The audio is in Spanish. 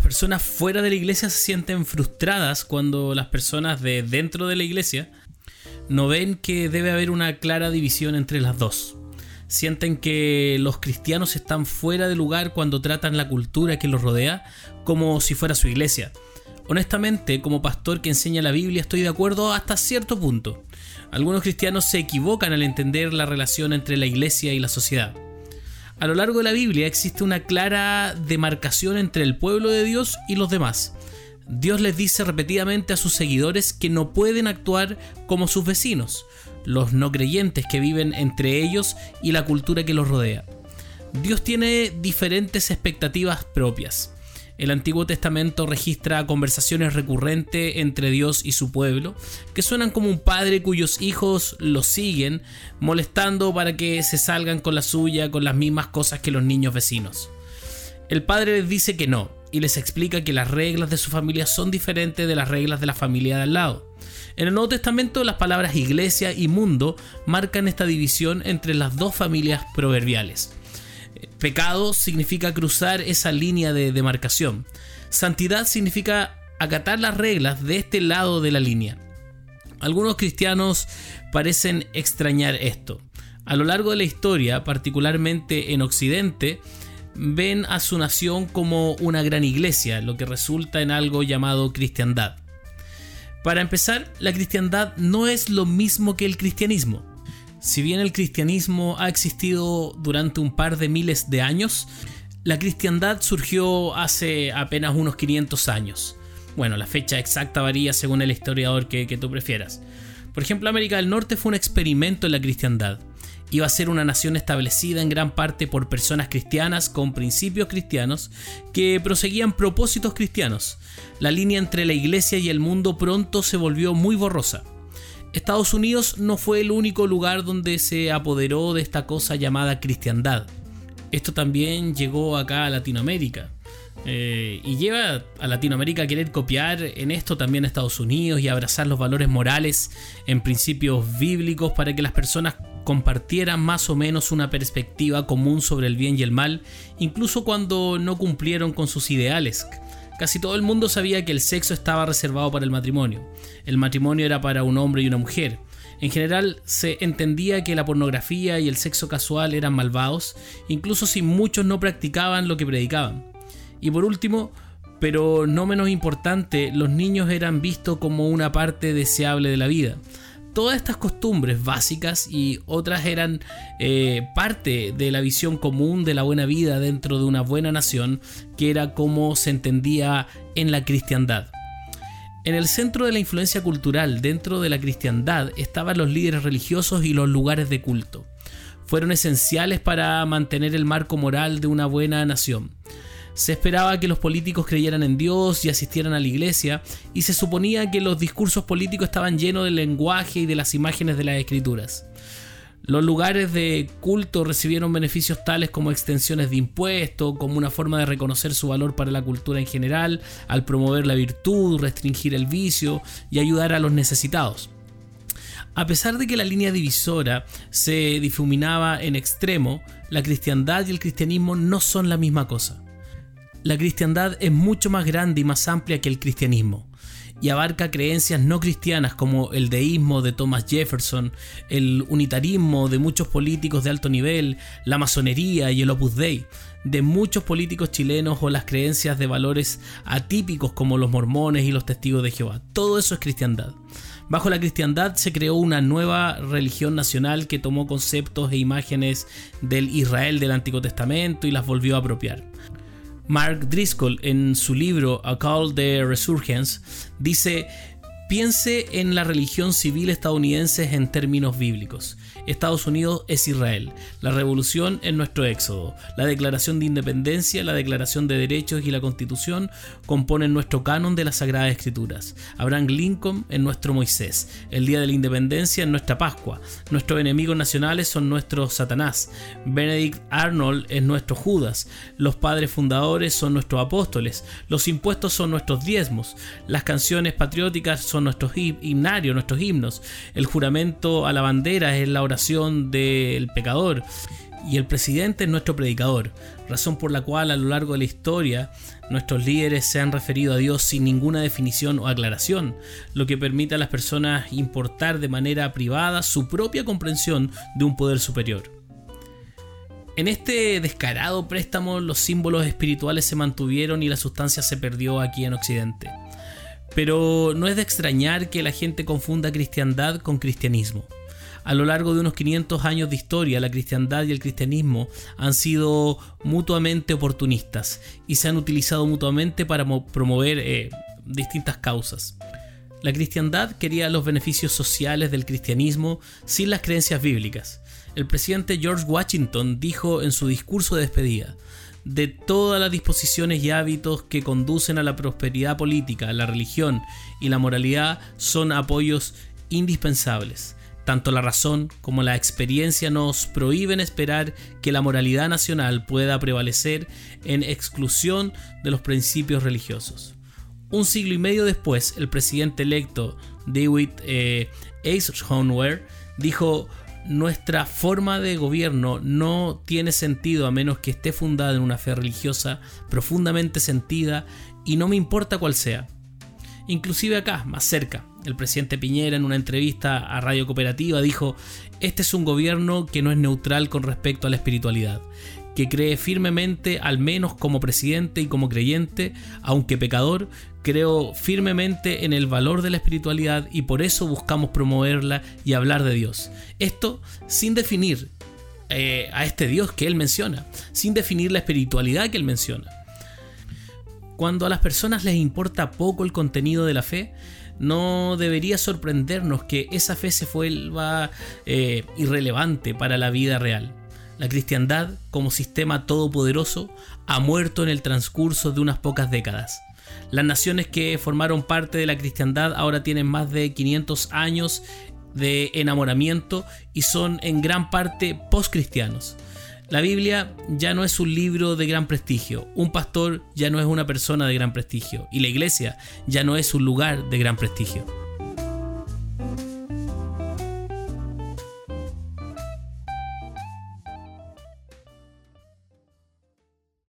Las personas fuera de la iglesia se sienten frustradas cuando las personas de dentro de la iglesia no ven que debe haber una clara división entre las dos. Sienten que los cristianos están fuera de lugar cuando tratan la cultura que los rodea como si fuera su iglesia. Honestamente, como pastor que enseña la Biblia, estoy de acuerdo hasta cierto punto. Algunos cristianos se equivocan al entender la relación entre la iglesia y la sociedad. A lo largo de la Biblia existe una clara demarcación entre el pueblo de Dios y los demás. Dios les dice repetidamente a sus seguidores que no pueden actuar como sus vecinos, los no creyentes que viven entre ellos y la cultura que los rodea. Dios tiene diferentes expectativas propias. El Antiguo Testamento registra conversaciones recurrentes entre Dios y su pueblo, que suenan como un padre cuyos hijos lo siguen, molestando para que se salgan con la suya con las mismas cosas que los niños vecinos. El padre les dice que no, y les explica que las reglas de su familia son diferentes de las reglas de la familia de al lado. En el Nuevo Testamento las palabras iglesia y mundo marcan esta división entre las dos familias proverbiales. Pecado significa cruzar esa línea de demarcación. Santidad significa acatar las reglas de este lado de la línea. Algunos cristianos parecen extrañar esto. A lo largo de la historia, particularmente en Occidente, ven a su nación como una gran iglesia, lo que resulta en algo llamado cristiandad. Para empezar, la cristiandad no es lo mismo que el cristianismo. Si bien el cristianismo ha existido durante un par de miles de años, la cristiandad surgió hace apenas unos 500 años. Bueno, la fecha exacta varía según el historiador que, que tú prefieras. Por ejemplo, América del Norte fue un experimento en la cristiandad. Iba a ser una nación establecida en gran parte por personas cristianas con principios cristianos que proseguían propósitos cristianos. La línea entre la iglesia y el mundo pronto se volvió muy borrosa. Estados Unidos no fue el único lugar donde se apoderó de esta cosa llamada cristiandad. Esto también llegó acá a Latinoamérica. Eh, y lleva a Latinoamérica a querer copiar en esto también a Estados Unidos y abrazar los valores morales en principios bíblicos para que las personas compartieran más o menos una perspectiva común sobre el bien y el mal, incluso cuando no cumplieron con sus ideales. Casi todo el mundo sabía que el sexo estaba reservado para el matrimonio. El matrimonio era para un hombre y una mujer. En general se entendía que la pornografía y el sexo casual eran malvados, incluso si muchos no practicaban lo que predicaban. Y por último, pero no menos importante, los niños eran vistos como una parte deseable de la vida todas estas costumbres básicas y otras eran eh, parte de la visión común de la buena vida dentro de una buena nación, que era como se entendía en la cristiandad. En el centro de la influencia cultural dentro de la cristiandad estaban los líderes religiosos y los lugares de culto. Fueron esenciales para mantener el marco moral de una buena nación. Se esperaba que los políticos creyeran en Dios y asistieran a la iglesia, y se suponía que los discursos políticos estaban llenos del lenguaje y de las imágenes de las escrituras. Los lugares de culto recibieron beneficios tales como extensiones de impuestos, como una forma de reconocer su valor para la cultura en general, al promover la virtud, restringir el vicio y ayudar a los necesitados. A pesar de que la línea divisora se difuminaba en extremo, la cristiandad y el cristianismo no son la misma cosa. La cristiandad es mucho más grande y más amplia que el cristianismo y abarca creencias no cristianas como el deísmo de Thomas Jefferson, el unitarismo de muchos políticos de alto nivel, la masonería y el opus dei, de muchos políticos chilenos o las creencias de valores atípicos como los mormones y los testigos de Jehová. Todo eso es cristiandad. Bajo la cristiandad se creó una nueva religión nacional que tomó conceptos e imágenes del Israel del Antiguo Testamento y las volvió a apropiar. Mark Driscoll en su libro A Call the Resurgence dice, piense en la religión civil estadounidense en términos bíblicos. Estados Unidos es Israel. La revolución es nuestro éxodo. La declaración de independencia, la declaración de derechos y la constitución componen nuestro canon de las Sagradas Escrituras. Abraham Lincoln es nuestro Moisés. El día de la independencia es nuestra Pascua. Nuestros enemigos nacionales son nuestro Satanás. Benedict Arnold es nuestro Judas. Los padres fundadores son nuestros apóstoles. Los impuestos son nuestros diezmos. Las canciones patrióticas son nuestros himnarios, nuestros himnos. El juramento a la bandera es la oración del pecador. y el presidente es nuestro predicador, razón por la cual a lo largo de la historia nuestros líderes se han referido a Dios sin ninguna definición o aclaración, lo que permite a las personas importar de manera privada su propia comprensión de un poder superior. En este descarado préstamo los símbolos espirituales se mantuvieron y la sustancia se perdió aquí en Occidente. Pero no es de extrañar que la gente confunda cristiandad con cristianismo. A lo largo de unos 500 años de historia, la cristiandad y el cristianismo han sido mutuamente oportunistas y se han utilizado mutuamente para promover eh, distintas causas. La cristiandad quería los beneficios sociales del cristianismo sin las creencias bíblicas. El presidente George Washington dijo en su discurso de despedida, de todas las disposiciones y hábitos que conducen a la prosperidad política, la religión y la moralidad son apoyos indispensables. Tanto la razón como la experiencia nos prohíben esperar que la moralidad nacional pueda prevalecer en exclusión de los principios religiosos. Un siglo y medio después, el presidente electo David eh, Eisenhower dijo, nuestra forma de gobierno no tiene sentido a menos que esté fundada en una fe religiosa profundamente sentida y no me importa cuál sea. Inclusive acá, más cerca, el presidente Piñera en una entrevista a Radio Cooperativa dijo, este es un gobierno que no es neutral con respecto a la espiritualidad, que cree firmemente, al menos como presidente y como creyente, aunque pecador, creo firmemente en el valor de la espiritualidad y por eso buscamos promoverla y hablar de Dios. Esto sin definir eh, a este Dios que él menciona, sin definir la espiritualidad que él menciona. Cuando a las personas les importa poco el contenido de la fe, no debería sorprendernos que esa fe se vuelva eh, irrelevante para la vida real. La cristiandad, como sistema todopoderoso, ha muerto en el transcurso de unas pocas décadas. Las naciones que formaron parte de la cristiandad ahora tienen más de 500 años de enamoramiento y son en gran parte postcristianos. La Biblia ya no es un libro de gran prestigio, un pastor ya no es una persona de gran prestigio y la iglesia ya no es un lugar de gran prestigio.